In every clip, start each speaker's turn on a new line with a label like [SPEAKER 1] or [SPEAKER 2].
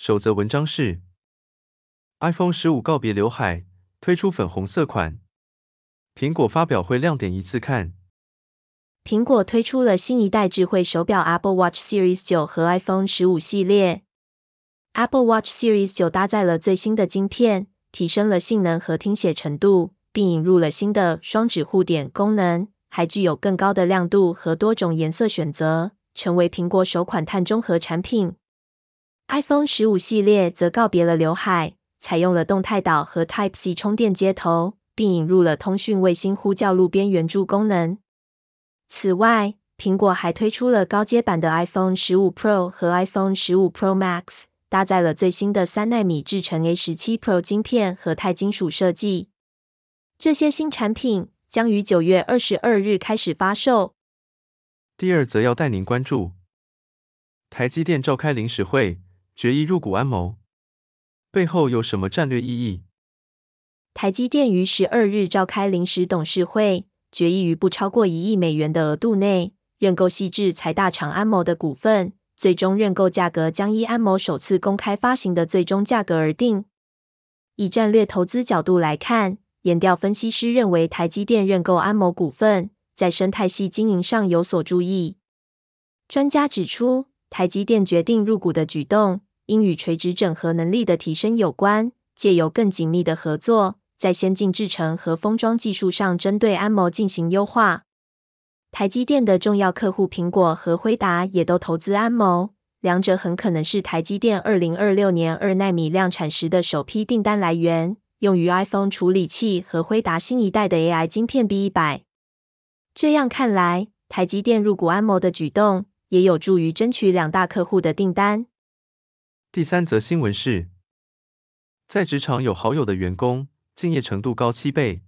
[SPEAKER 1] 首则文章是：iPhone 十五告别刘海，推出粉红色款。苹果发表会亮点一次看。
[SPEAKER 2] 苹果推出了新一代智慧手表 Apple Watch Series 9和 iPhone 十五系列。Apple Watch Series 9搭载了最新的晶片，提升了性能和听写程度，并引入了新的双指护点功能，还具有更高的亮度和多种颜色选择，成为苹果首款碳中和产品。iPhone 十五系列则告别了刘海，采用了动态岛和 Type-C 充电接头，并引入了通讯卫星呼叫路边援助功能。此外，苹果还推出了高阶版的 iPhone 十五 Pro 和 iPhone 十五 Pro Max，搭载了最新的三纳米制程 A 十七 Pro 晶片和钛金属设计。这些新产品将于九月二十二日开始发售。
[SPEAKER 1] 第二则要带您关注，台积电召开临时会。决议入股安谋，背后有什么战略意义？
[SPEAKER 2] 台积电于十二日召开临时董事会，决议于不超过一亿美元的额度内，认购细致财大厂安谋的股份，最终认购价格将依安谋首次公开发行的最终价格而定。以战略投资角度来看，研调分析师认为台积电认购安谋股份，在生态系经营上有所注意。专家指出，台积电决定入股的举动，应与垂直整合能力的提升有关，借由更紧密的合作，在先进制程和封装技术上针对安谋进行优化。台积电的重要客户苹果和辉达也都投资安谋，两者很可能是台积电二零二六年二纳米量产时的首批订单来源，用于 iPhone 处理器和辉达新一代的 AI 晶片 B 一百。这样看来，台积电入股安谋的举动，也有助于争取两大客户的订单。
[SPEAKER 1] 第三则新闻是，在职场有好友的员工，敬业程度高七倍。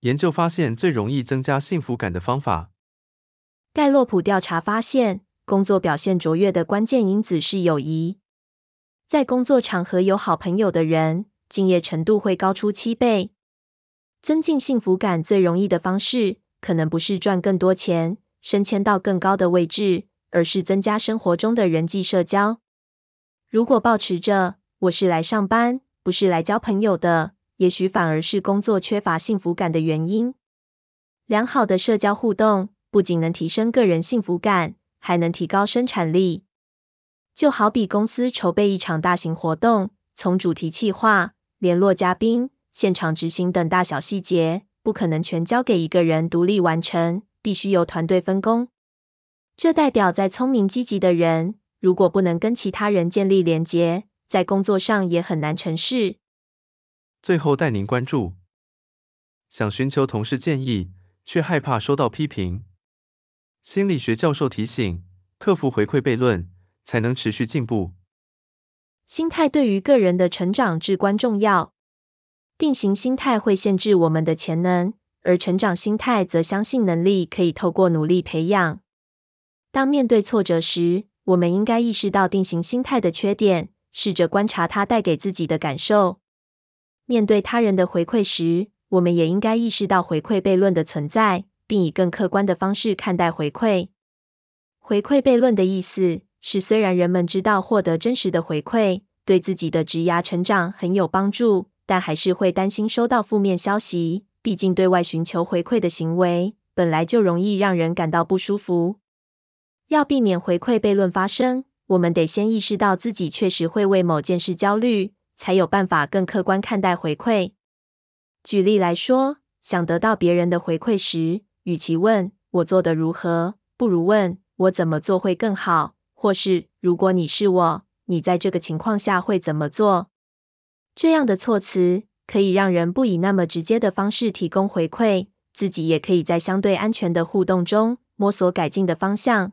[SPEAKER 1] 研究发现，最容易增加幸福感的方法。
[SPEAKER 2] 盖洛普调查发现，工作表现卓越的关键因子是友谊。在工作场合有好朋友的人，敬业程度会高出七倍。增进幸福感最容易的方式，可能不是赚更多钱，升迁到更高的位置，而是增加生活中的人际社交。如果保持着我是来上班，不是来交朋友的，也许反而是工作缺乏幸福感的原因。良好的社交互动不仅能提升个人幸福感，还能提高生产力。就好比公司筹备一场大型活动，从主题企划、联络嘉宾、现场执行等大小细节，不可能全交给一个人独立完成，必须由团队分工。这代表再聪明积极的人，如果不能跟其他人建立连结，在工作上也很难成事。
[SPEAKER 1] 最后带您关注，想寻求同事建议，却害怕收到批评。心理学教授提醒，克服回馈悖论，才能持续进步。
[SPEAKER 2] 心态对于个人的成长至关重要。定型心态会限制我们的潜能，而成长心态则相信能力可以透过努力培养。当面对挫折时，我们应该意识到定型心态的缺点，试着观察它带给自己的感受。面对他人的回馈时，我们也应该意识到回馈悖论的存在，并以更客观的方式看待回馈。回馈悖论的意思是，虽然人们知道获得真实的回馈对自己的职涯成长很有帮助，但还是会担心收到负面消息。毕竟，对外寻求回馈的行为本来就容易让人感到不舒服。要避免回馈悖论发生，我们得先意识到自己确实会为某件事焦虑，才有办法更客观看待回馈。举例来说，想得到别人的回馈时，与其问我做得如何，不如问我怎么做会更好，或是如果你是我，你在这个情况下会怎么做？这样的措辞可以让人不以那么直接的方式提供回馈，自己也可以在相对安全的互动中摸索改进的方向。